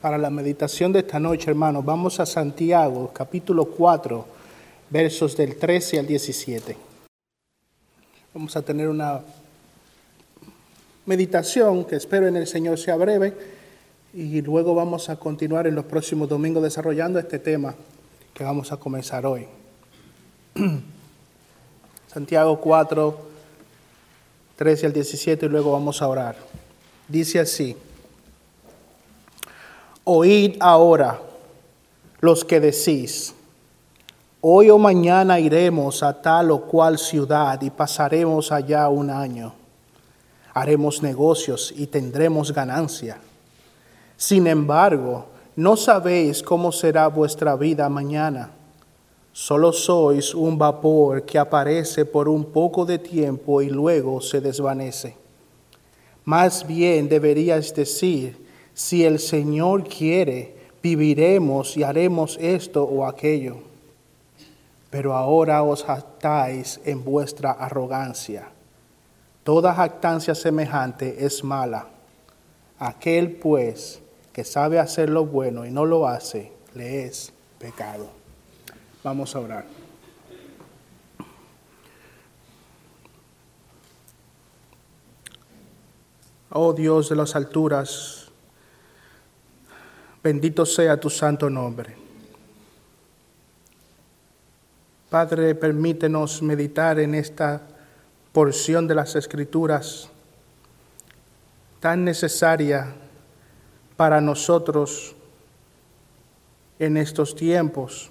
para la meditación de esta noche, hermanos, vamos a Santiago, capítulo 4, versos del 13 al 17. Vamos a tener una meditación que espero en el Señor sea breve y luego vamos a continuar en los próximos domingos desarrollando este tema que vamos a comenzar hoy. Santiago 4, 13 al 17 y luego vamos a orar. Dice así. Oíd ahora los que decís, hoy o mañana iremos a tal o cual ciudad y pasaremos allá un año. Haremos negocios y tendremos ganancia. Sin embargo, no sabéis cómo será vuestra vida mañana. Solo sois un vapor que aparece por un poco de tiempo y luego se desvanece. Más bien deberíais decir, si el Señor quiere, viviremos y haremos esto o aquello. Pero ahora os jactáis en vuestra arrogancia. Toda jactancia semejante es mala. Aquel pues que sabe hacer lo bueno y no lo hace, le es pecado. Vamos a orar. Oh Dios de las alturas, Bendito sea tu santo nombre. Padre, permítenos meditar en esta porción de las Escrituras tan necesaria para nosotros en estos tiempos,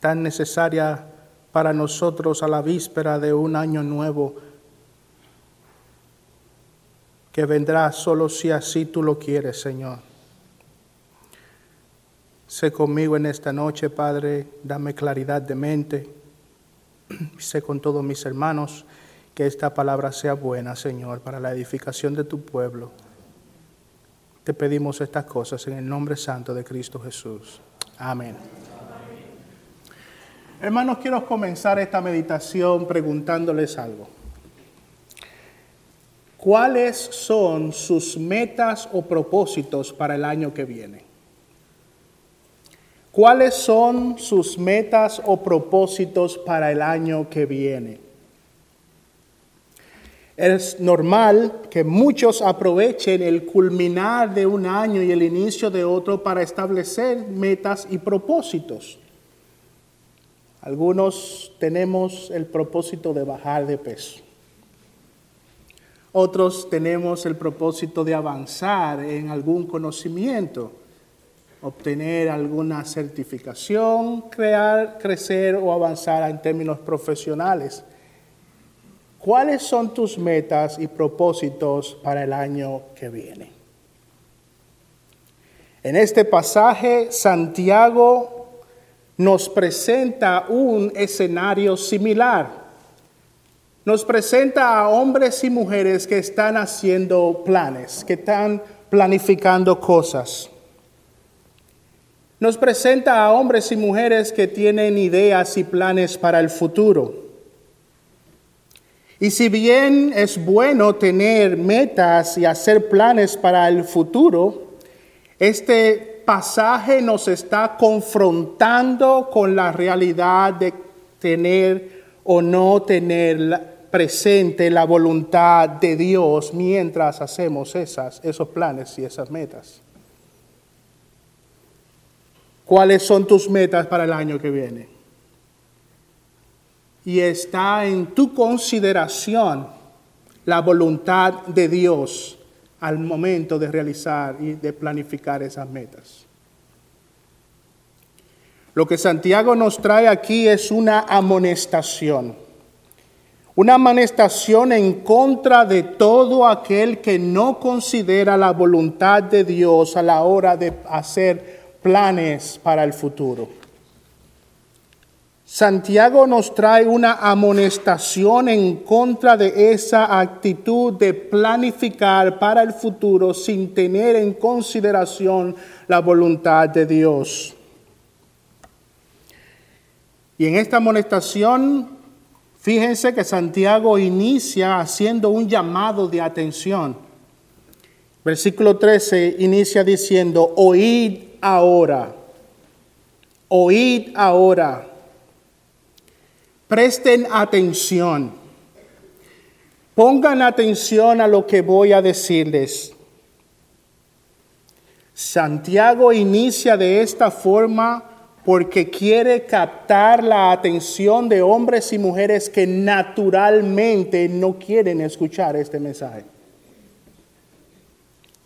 tan necesaria para nosotros a la víspera de un año nuevo que vendrá solo si así tú lo quieres, Señor. Sé conmigo en esta noche, Padre, dame claridad de mente. Sé con todos mis hermanos que esta palabra sea buena, Señor, para la edificación de tu pueblo. Te pedimos estas cosas en el nombre santo de Cristo Jesús. Amén. Hermanos, quiero comenzar esta meditación preguntándoles algo. ¿Cuáles son sus metas o propósitos para el año que viene? ¿Cuáles son sus metas o propósitos para el año que viene? Es normal que muchos aprovechen el culminar de un año y el inicio de otro para establecer metas y propósitos. Algunos tenemos el propósito de bajar de peso. Otros tenemos el propósito de avanzar en algún conocimiento obtener alguna certificación, crear, crecer o avanzar en términos profesionales. ¿Cuáles son tus metas y propósitos para el año que viene? En este pasaje, Santiago nos presenta un escenario similar. Nos presenta a hombres y mujeres que están haciendo planes, que están planificando cosas nos presenta a hombres y mujeres que tienen ideas y planes para el futuro. Y si bien es bueno tener metas y hacer planes para el futuro, este pasaje nos está confrontando con la realidad de tener o no tener presente la voluntad de Dios mientras hacemos esas, esos planes y esas metas. ¿Cuáles son tus metas para el año que viene? Y está en tu consideración la voluntad de Dios al momento de realizar y de planificar esas metas. Lo que Santiago nos trae aquí es una amonestación. Una amonestación en contra de todo aquel que no considera la voluntad de Dios a la hora de hacer planes para el futuro. Santiago nos trae una amonestación en contra de esa actitud de planificar para el futuro sin tener en consideración la voluntad de Dios. Y en esta amonestación, fíjense que Santiago inicia haciendo un llamado de atención Versículo 13 inicia diciendo, oíd ahora, oíd ahora, presten atención, pongan atención a lo que voy a decirles. Santiago inicia de esta forma porque quiere captar la atención de hombres y mujeres que naturalmente no quieren escuchar este mensaje.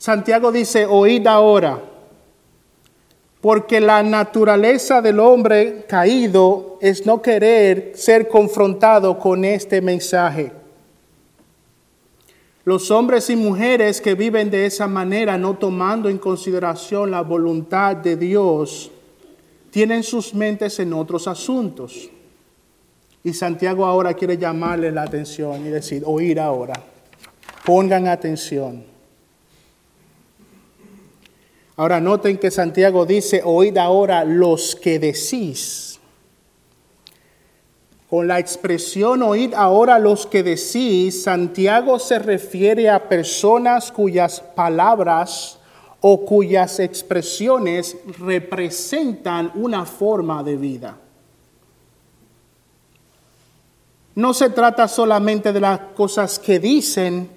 Santiago dice, oíd ahora, porque la naturaleza del hombre caído es no querer ser confrontado con este mensaje. Los hombres y mujeres que viven de esa manera, no tomando en consideración la voluntad de Dios, tienen sus mentes en otros asuntos. Y Santiago ahora quiere llamarle la atención y decir, oír ahora, pongan atención. Ahora noten que Santiago dice, oíd ahora los que decís. Con la expresión oíd ahora los que decís, Santiago se refiere a personas cuyas palabras o cuyas expresiones representan una forma de vida. No se trata solamente de las cosas que dicen,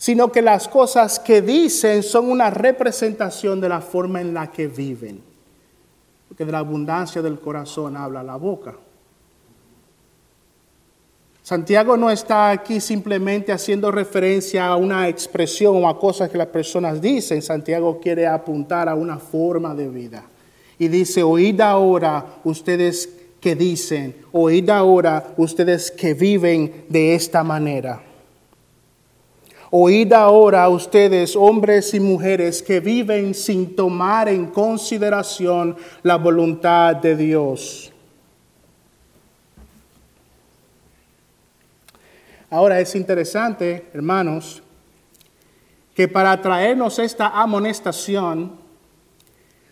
sino que las cosas que dicen son una representación de la forma en la que viven. Porque de la abundancia del corazón habla la boca. Santiago no está aquí simplemente haciendo referencia a una expresión o a cosas que las personas dicen. Santiago quiere apuntar a una forma de vida. Y dice, oíd ahora ustedes que dicen, oíd ahora ustedes que viven de esta manera. Oíd ahora a ustedes, hombres y mujeres que viven sin tomar en consideración la voluntad de Dios. Ahora es interesante, hermanos, que para traernos esta amonestación,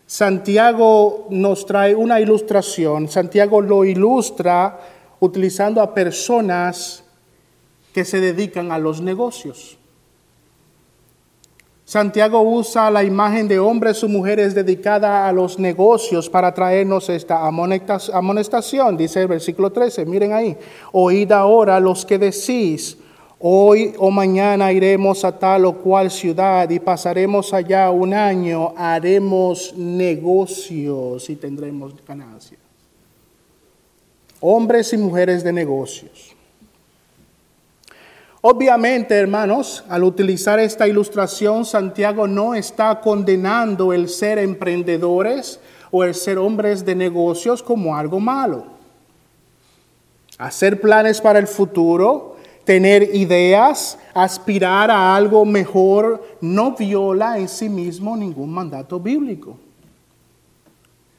Santiago nos trae una ilustración. Santiago lo ilustra utilizando a personas que se dedican a los negocios. Santiago usa la imagen de hombres o mujeres dedicada a los negocios para traernos esta amonestación. Dice el versículo 13, miren ahí, oíd ahora los que decís, hoy o mañana iremos a tal o cual ciudad y pasaremos allá un año, haremos negocios y tendremos ganancias. Hombres y mujeres de negocios. Obviamente, hermanos, al utilizar esta ilustración, Santiago no está condenando el ser emprendedores o el ser hombres de negocios como algo malo. Hacer planes para el futuro, tener ideas, aspirar a algo mejor, no viola en sí mismo ningún mandato bíblico.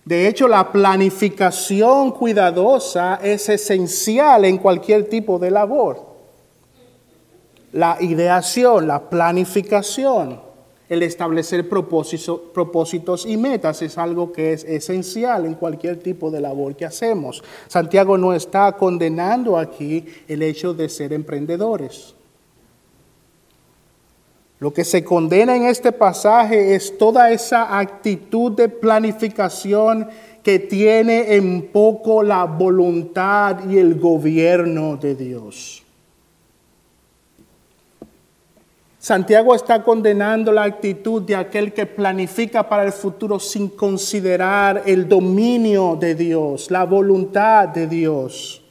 De hecho, la planificación cuidadosa es esencial en cualquier tipo de labor la ideación, la planificación, el establecer propósitos y metas es algo que es esencial en cualquier tipo de labor que hacemos. Santiago no está condenando aquí el hecho de ser emprendedores. Lo que se condena en este pasaje es toda esa actitud de planificación que tiene en poco la voluntad y el gobierno de Dios. Santiago está condenando la actitud de aquel que planifica para el futuro sin considerar el dominio de Dios, la voluntad de Dios.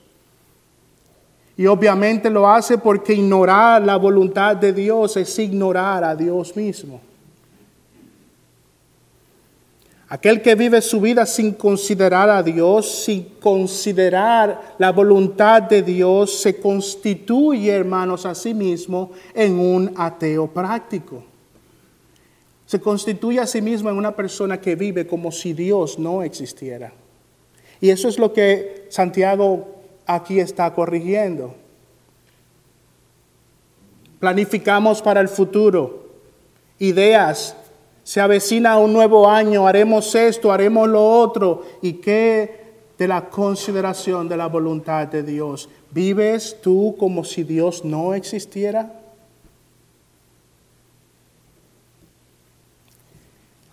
Y obviamente lo hace porque ignorar la voluntad de Dios es ignorar a Dios mismo. Aquel que vive su vida sin considerar a Dios, sin considerar la voluntad de Dios, se constituye, hermanos, a sí mismo en un ateo práctico. Se constituye a sí mismo en una persona que vive como si Dios no existiera. Y eso es lo que Santiago aquí está corrigiendo. Planificamos para el futuro ideas, se avecina un nuevo año, haremos esto, haremos lo otro. ¿Y qué de la consideración de la voluntad de Dios? ¿Vives tú como si Dios no existiera?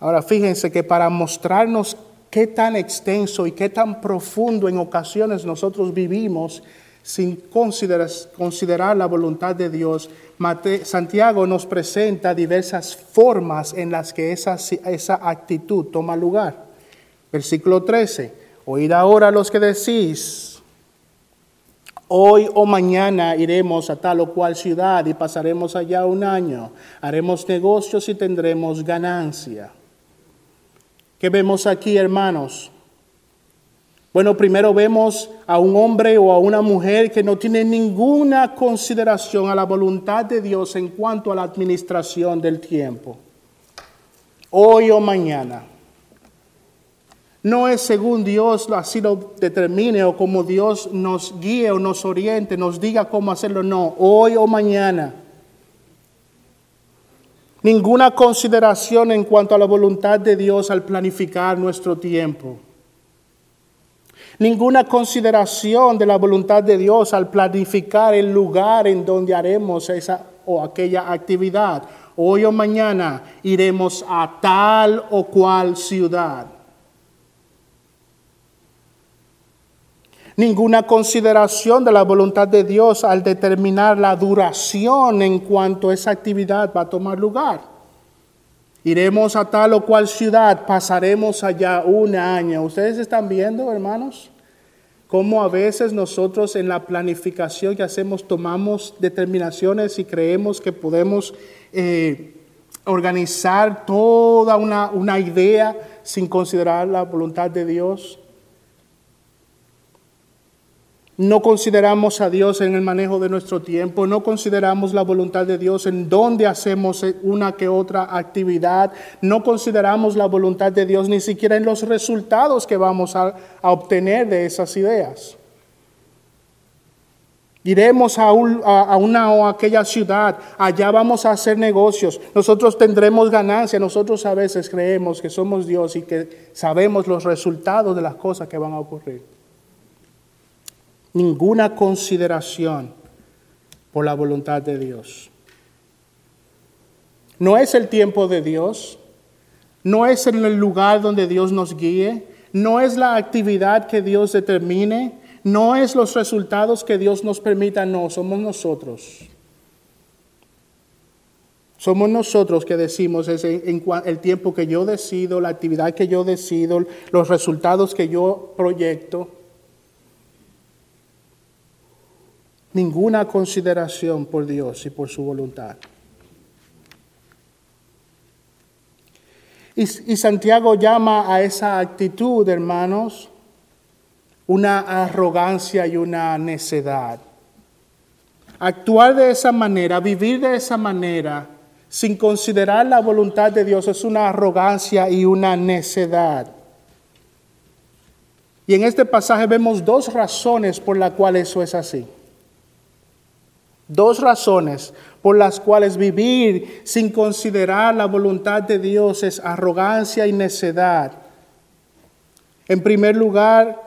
Ahora fíjense que para mostrarnos qué tan extenso y qué tan profundo en ocasiones nosotros vivimos sin considerar, la voluntad de Dios, Santiago nos presenta diversas formas en las que esa, esa actitud toma lugar. Versículo 13, oíd ahora los que decís, hoy o mañana iremos a tal o cual ciudad y pasaremos allá un año, haremos negocios y tendremos ganancia. ¿Qué vemos aquí, hermanos? Bueno, primero vemos a un hombre o a una mujer que no tiene ninguna consideración a la voluntad de Dios en cuanto a la administración del tiempo. Hoy o mañana. No es según Dios así lo determine o como Dios nos guíe o nos oriente, nos diga cómo hacerlo. No, hoy o mañana ninguna consideración en cuanto a la voluntad de Dios al planificar nuestro tiempo. Ninguna consideración de la voluntad de Dios al planificar el lugar en donde haremos esa o aquella actividad. Hoy o mañana iremos a tal o cual ciudad. ninguna consideración de la voluntad de Dios al determinar la duración en cuanto esa actividad va a tomar lugar. Iremos a tal o cual ciudad, pasaremos allá un año. ¿Ustedes están viendo, hermanos? Cómo a veces nosotros en la planificación que hacemos tomamos determinaciones y creemos que podemos eh, organizar toda una, una idea sin considerar la voluntad de Dios. No consideramos a Dios en el manejo de nuestro tiempo, no consideramos la voluntad de Dios en dónde hacemos una que otra actividad, no consideramos la voluntad de Dios ni siquiera en los resultados que vamos a, obtener de esas ideas. Iremos a, a, una o aquella ciudad, allá vamos a hacer negocios, nosotros tendremos ganancia, nosotros a veces creemos que somos Dios y que sabemos los resultados de las cosas que van a ocurrir ninguna consideración por la voluntad de Dios. No es el tiempo de Dios, no es el lugar donde Dios nos guíe, no es la actividad que Dios determine, no es los resultados que Dios nos permita, no, somos nosotros. Somos nosotros que decimos es el tiempo que yo decido, la actividad que yo decido, los resultados que yo proyecto. Ninguna consideración por Dios y por su voluntad. Y, Santiago llama a esa actitud, hermanos, una arrogancia y una necedad. Actuar de esa manera, vivir de esa manera, sin considerar la voluntad de Dios, es una arrogancia y una necedad. Y en este pasaje vemos dos razones por las cuales eso es así. Dos razones por las cuales vivir sin considerar la voluntad de Dios es arrogancia y necedad. En primer lugar,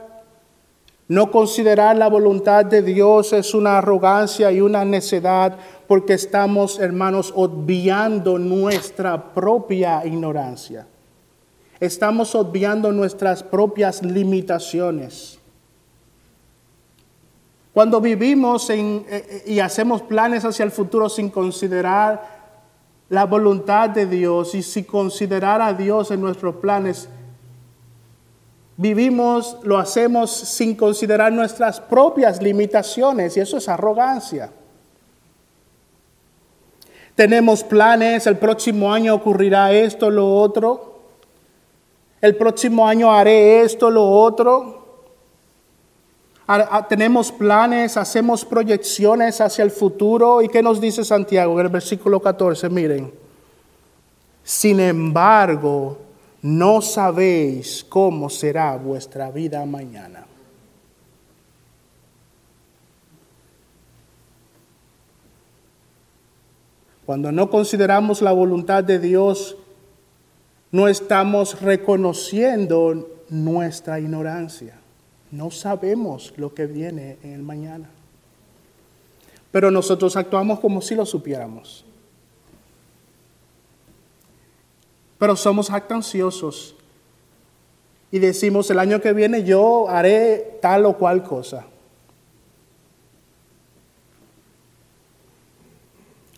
no considerar la voluntad de Dios es una arrogancia y una necedad porque estamos, hermanos, obviando nuestra propia ignorancia. Estamos obviando nuestras propias limitaciones. Cuando vivimos eh, eh, y hacemos planes hacia el futuro sin considerar la voluntad de Dios y sin considerar a Dios en nuestros planes, vivimos, lo hacemos sin considerar nuestras propias limitaciones y eso es arrogancia. Tenemos planes, el próximo año ocurrirá esto, lo otro. El próximo año haré esto, lo otro tenemos planes, hacemos proyecciones hacia el futuro. ¿Y qué nos dice Santiago en el versículo 14? Miren, sin embargo, no sabéis cómo será vuestra vida mañana. Cuando no consideramos la voluntad de Dios, no estamos reconociendo nuestra ignorancia. No sabemos lo que viene en el mañana. Pero nosotros actuamos como si lo supiéramos. Pero somos jactanciosos y decimos, el año que viene yo haré tal o cual cosa.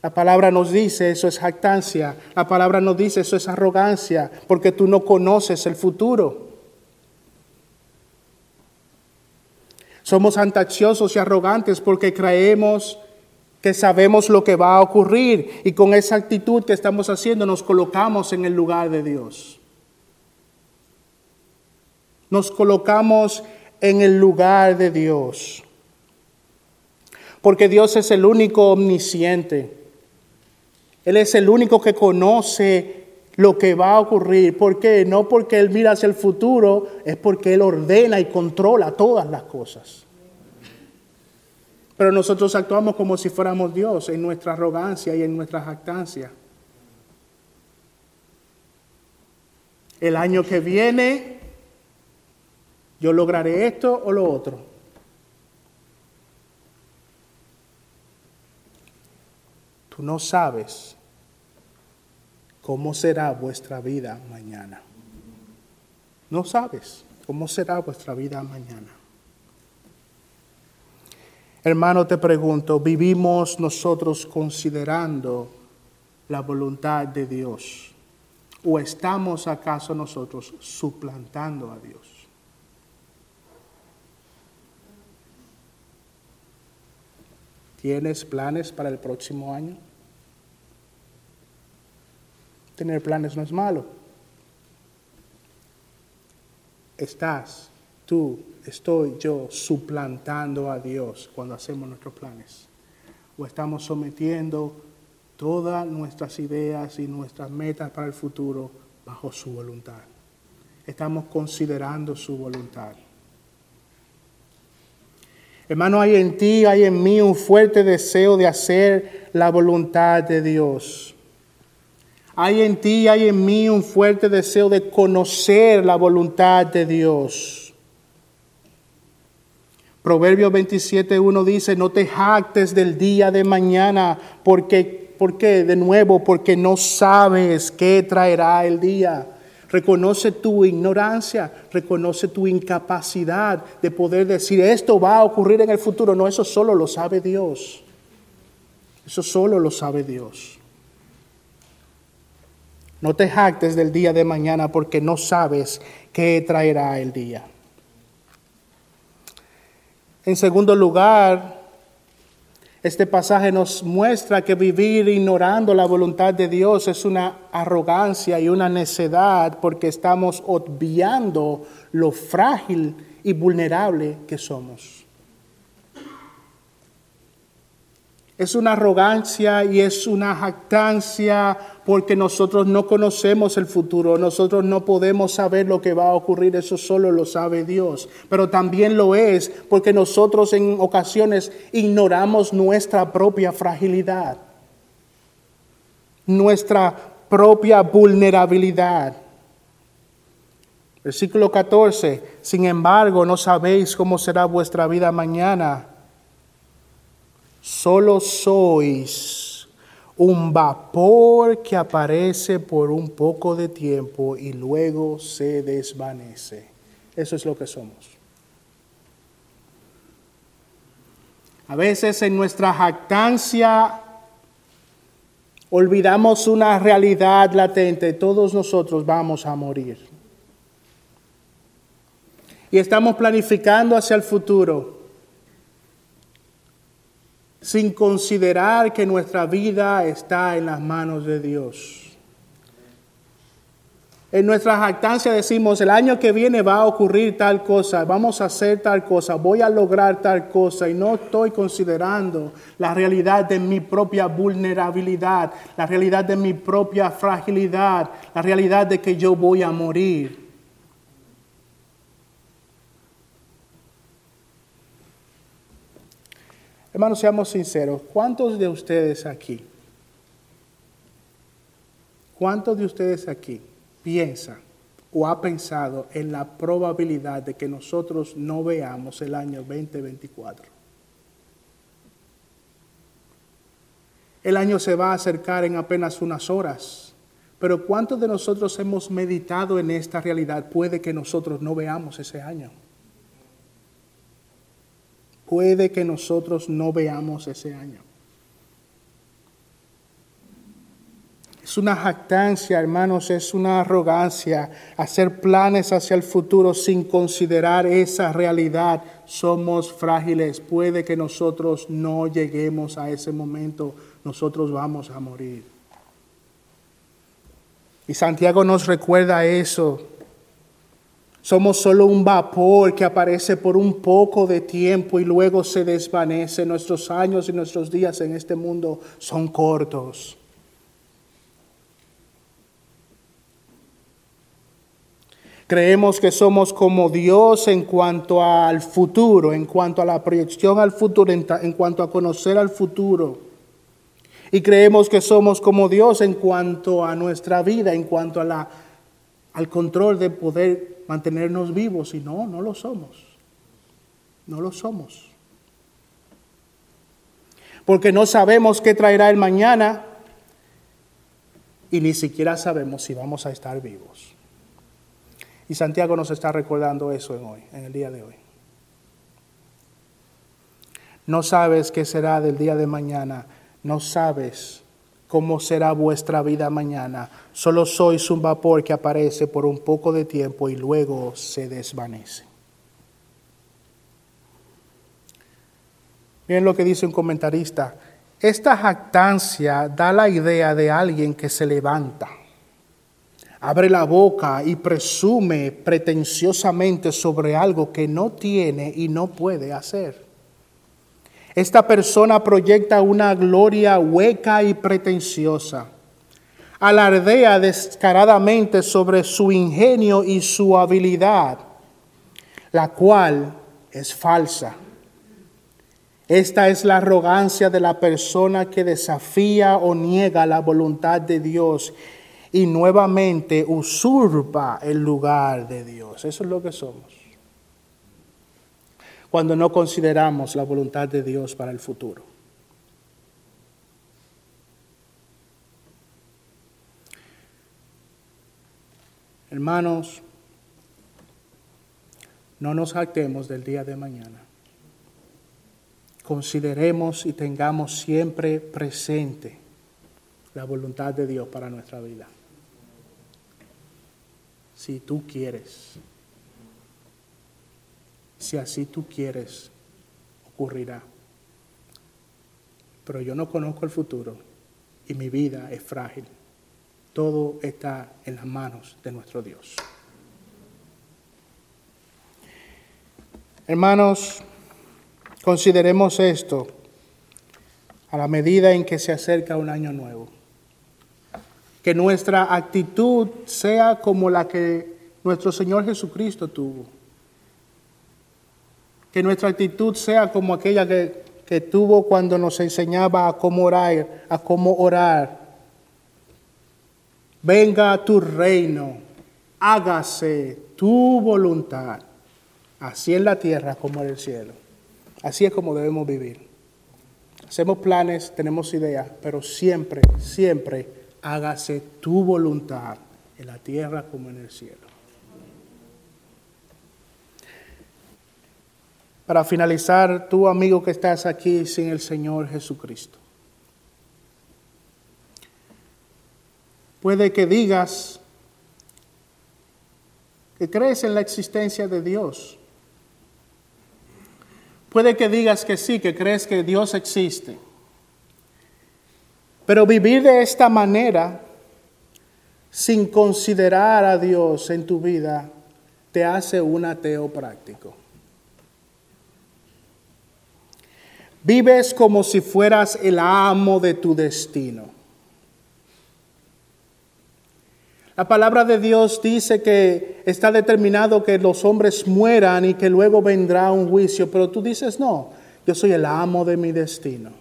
La palabra nos dice eso es jactancia. La palabra nos dice eso es arrogancia, porque tú no conoces el futuro. Somos antaciosos y arrogantes porque creemos que sabemos lo que va a ocurrir y con esa actitud que estamos haciendo nos colocamos en el lugar de Dios. Nos colocamos en el lugar de Dios. Porque Dios es el único omnisciente. Él es el único que conoce lo que va a ocurrir. ¿Por qué? No porque Él mira hacia el futuro, es porque Él ordena y controla todas las cosas. Pero nosotros actuamos como si fuéramos Dios en nuestra arrogancia y en nuestra jactancia. El año que viene yo lograré esto o lo otro. Tú no sabes cómo será vuestra vida mañana. No sabes cómo será vuestra vida mañana. Hermano, te pregunto, ¿vivimos nosotros considerando la voluntad de Dios? ¿O estamos acaso nosotros suplantando a Dios? ¿Tienes planes para el próximo año? Tener planes no es malo. Estás tú estoy yo suplantando a Dios cuando hacemos nuestros planes? ¿O estamos sometiendo todas nuestras ideas y nuestras metas para el futuro bajo su voluntad? Estamos considerando su voluntad. Hermano, hay en ti, hay en mí un fuerte deseo de hacer la voluntad de Dios. Hay en ti, hay en mí un fuerte deseo de conocer la voluntad de Dios. Proverbio 27.1 dice, no te jactes del día de mañana, porque, ¿por qué? De nuevo, porque no sabes qué traerá el día. Reconoce tu ignorancia, reconoce tu incapacidad de poder decir esto va a ocurrir en el futuro. No, eso solo lo sabe Dios. Eso solo lo sabe Dios. No te jactes del día de mañana porque no sabes qué traerá el día. En segundo lugar, este pasaje nos muestra que vivir ignorando la voluntad de Dios es una arrogancia y una necedad porque estamos obviando lo frágil y vulnerable que somos. Es una arrogancia y es una jactancia porque nosotros no conocemos el futuro, nosotros no podemos saber lo que va a ocurrir, eso solo lo sabe Dios. Pero también lo es porque nosotros en ocasiones ignoramos nuestra propia fragilidad, nuestra propia vulnerabilidad. Versículo 14, sin embargo no sabéis cómo será vuestra vida mañana solo sois un vapor que aparece por un poco de tiempo y luego se desvanece. Eso es lo que somos. A veces en nuestra jactancia olvidamos una realidad latente. Todos nosotros vamos a morir. Y estamos planificando hacia el futuro sin considerar que nuestra vida está en las manos de Dios. En nuestra jactancia decimos, el año que viene va a ocurrir tal cosa, vamos a hacer tal cosa, voy a lograr tal cosa y no estoy considerando la realidad de mi propia vulnerabilidad, la realidad de mi propia fragilidad, la realidad de que yo voy a morir. Hermanos, seamos sinceros, ¿cuántos de ustedes aquí, cuántos de ustedes aquí piensan o ha pensado en la probabilidad de que nosotros no veamos el año 2024? El año se va a acercar en apenas unas horas. Pero ¿cuántos de nosotros hemos meditado en esta realidad? Puede que nosotros no veamos ese año. Puede que nosotros no veamos ese año. Es una jactancia, hermanos, es una arrogancia hacer planes hacia el futuro sin considerar esa realidad. Somos frágiles. Puede que nosotros no lleguemos a ese momento. Nosotros vamos a morir. Y Santiago nos recuerda eso. Somos solo un vapor que aparece por un poco de tiempo y luego se desvanece. Nuestros años y nuestros días en este mundo son cortos. Creemos que somos como Dios en cuanto al futuro, en cuanto a la proyección al futuro, en, cuanto a conocer al futuro. Y creemos que somos como Dios en cuanto a nuestra vida, en cuanto a la, al control de poder mantenernos vivos. Y no, no lo somos. No lo somos. Porque no sabemos qué traerá el mañana y ni siquiera sabemos si vamos a estar vivos. Y Santiago nos está recordando eso en hoy, en el día de hoy. No sabes qué será del día de mañana no sabes cómo será vuestra vida mañana. Solo sois un vapor que aparece por un poco de tiempo y luego se desvanece. Miren lo que dice un comentarista. Esta jactancia da la idea de alguien que se levanta, abre la boca y presume pretenciosamente sobre algo que no tiene y no puede hacer. Esta persona proyecta una gloria hueca y pretenciosa. Alardea descaradamente sobre su ingenio y su habilidad, la cual es falsa. Esta es la arrogancia de la persona que desafía o niega la voluntad de Dios y nuevamente usurpa el lugar de Dios. Eso es lo que somos cuando no consideramos la voluntad de Dios para el futuro. Hermanos, no nos jactemos del día de mañana. Consideremos y tengamos siempre presente la voluntad de Dios para nuestra vida. Si tú quieres si así tú quieres, ocurrirá. Pero yo no conozco el futuro y mi vida es frágil. Todo está en las manos de nuestro Dios. Hermanos, consideremos esto a la medida en que se acerca un año nuevo. Que nuestra actitud sea como la que nuestro Señor Jesucristo tuvo que nuestra actitud sea como aquella que, tuvo cuando nos enseñaba a cómo orar, a cómo orar. Venga tu reino, hágase tu voluntad, así en la tierra como en el cielo. Así es como debemos vivir. Hacemos planes, tenemos ideas, pero siempre, siempre hágase tu voluntad en la tierra como en el cielo. Para finalizar, tú amigo que estás aquí sin el Señor Jesucristo. Puede que digas que crees en la existencia de Dios. Puede que digas que sí, que crees que Dios existe. Pero vivir de esta manera, sin considerar a Dios en tu vida, te hace un ateo práctico. Vives como si fueras el amo de tu destino. La palabra de Dios dice que está determinado que los hombres mueran y que luego vendrá un juicio, pero tú dices, no, yo soy el amo de mi destino.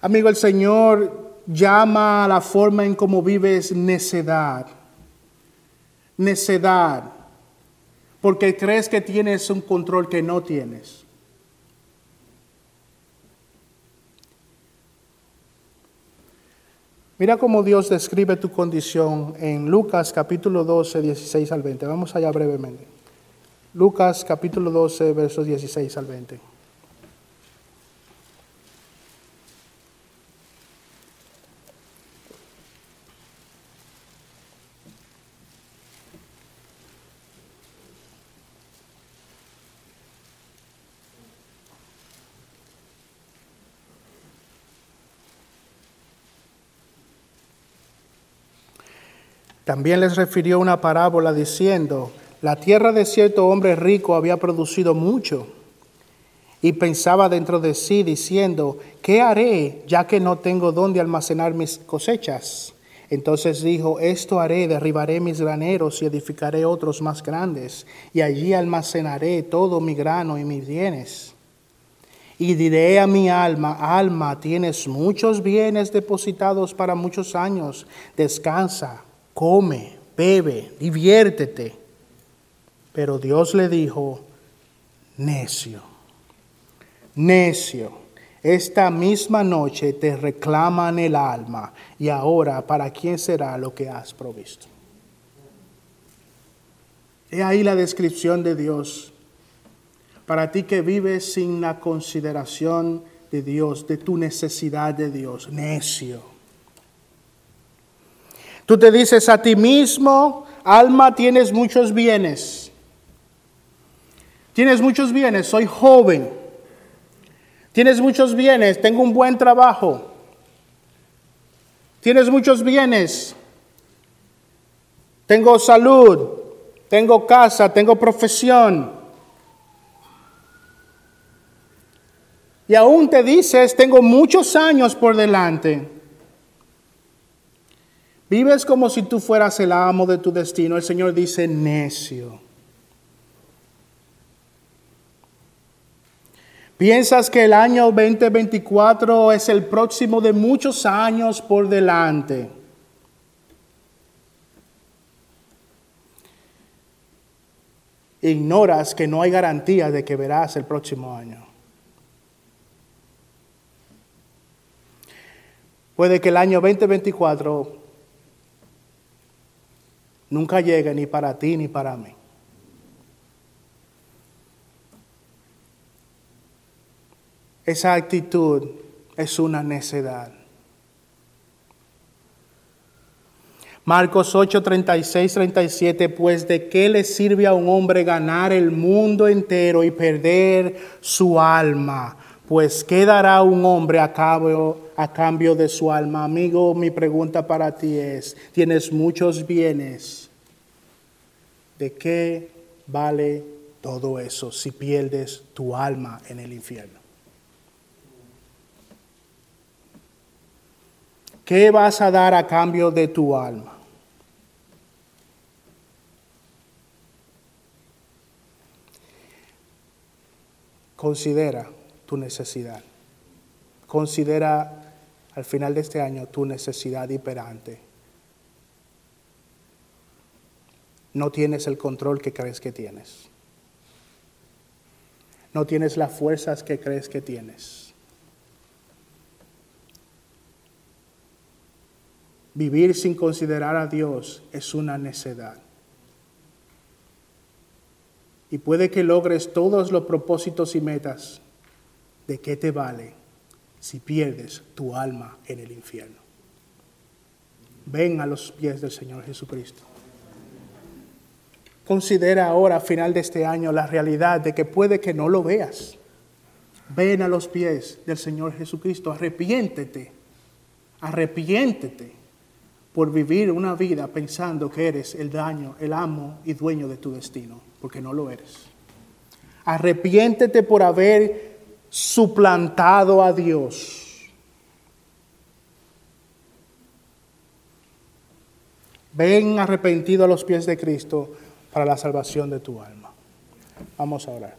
Amigo, el Señor llama a la forma en cómo vives necedad. Necedad porque crees que tienes un control que no tienes. Mira cómo Dios describe tu condición en Lucas capítulo 12, 16 al 20. Vamos allá brevemente. Lucas capítulo 12, versos 16 al 20. También les refirió una parábola diciendo, la tierra de cierto hombre rico había producido mucho y pensaba dentro de sí diciendo, ¿qué haré ya que no tengo dónde almacenar mis cosechas? Entonces dijo, esto haré, derribaré mis graneros y edificaré otros más grandes, y allí almacenaré todo mi grano y mis bienes. Y diré a mi alma, alma, tienes muchos bienes depositados para muchos años, descansa come, bebe, diviértete. Pero Dios le dijo, necio, necio, esta misma noche te reclaman el alma y ahora para quién será lo que has provisto. He ahí la descripción de Dios. Para ti que vives sin la consideración de Dios, de tu necesidad de Dios, necio Tú te dices a ti mismo, alma, tienes muchos bienes. Tienes muchos bienes, soy joven. Tienes muchos bienes, tengo un buen trabajo. Tienes muchos bienes. Tengo salud, tengo casa, tengo profesión. Y aún te dices, tengo muchos años por delante. Vives como si tú fueras el amo de tu destino. El Señor dice, necio. Piensas que el año 2024 es el próximo de muchos años por delante. Ignoras que no hay garantía de que verás el próximo año. Puede que el año 2024 nunca llegue ni para ti ni para mí. Esa actitud es una necedad. Marcos 8, 36, 37, pues de qué le sirve a un hombre ganar el mundo entero y perder su alma, pues qué dará un hombre a cambio, a cambio de su alma. Amigo, mi pregunta para ti es, tienes muchos bienes, ¿de qué vale todo eso si pierdes tu alma en el infierno? ¿Qué vas a dar a cambio de tu alma? Considera tu necesidad. Considera al final de este año tu necesidad hiperante no tienes el control que crees que tienes. No tienes las fuerzas que crees que tienes. Vivir sin considerar a Dios es una necedad. Y puede que logres todos los propósitos y metas. ¿De qué te vale si pierdes tu alma en el infierno? Ven a los pies del Señor Jesucristo. Considera ahora, a final de este año, la realidad de que puede que no lo veas. Ven a los pies del Señor Jesucristo, arrepiéntete, arrepiéntete por vivir una vida pensando que eres el daño, el amo y dueño de tu destino, porque no lo eres. Arrepiéntete por haber suplantado a Dios. Ven arrepentido a los pies de Cristo para la salvación de tu alma. Vamos a orar.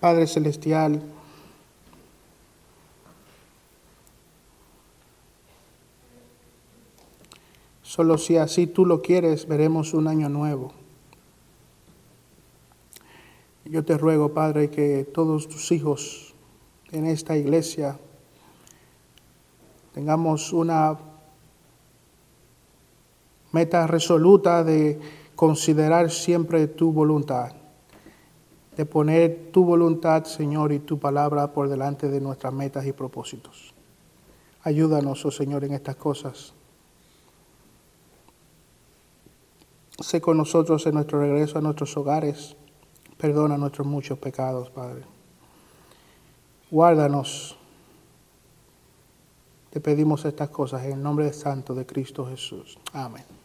Padre Celestial, solo si así tú lo quieres, veremos un año nuevo. Yo te ruego, Padre, que todos tus hijos en esta iglesia tengamos una meta resoluta de considerar siempre tu voluntad, de poner tu voluntad, Señor, y tu palabra por delante de nuestras metas y propósitos. Ayúdanos, oh Señor, en estas cosas. Sé con nosotros en nuestro regreso a nuestros hogares. Perdona nuestros muchos pecados, Padre. Guárdanos. Te pedimos estas cosas en el nombre santo de Cristo Jesús. Amén.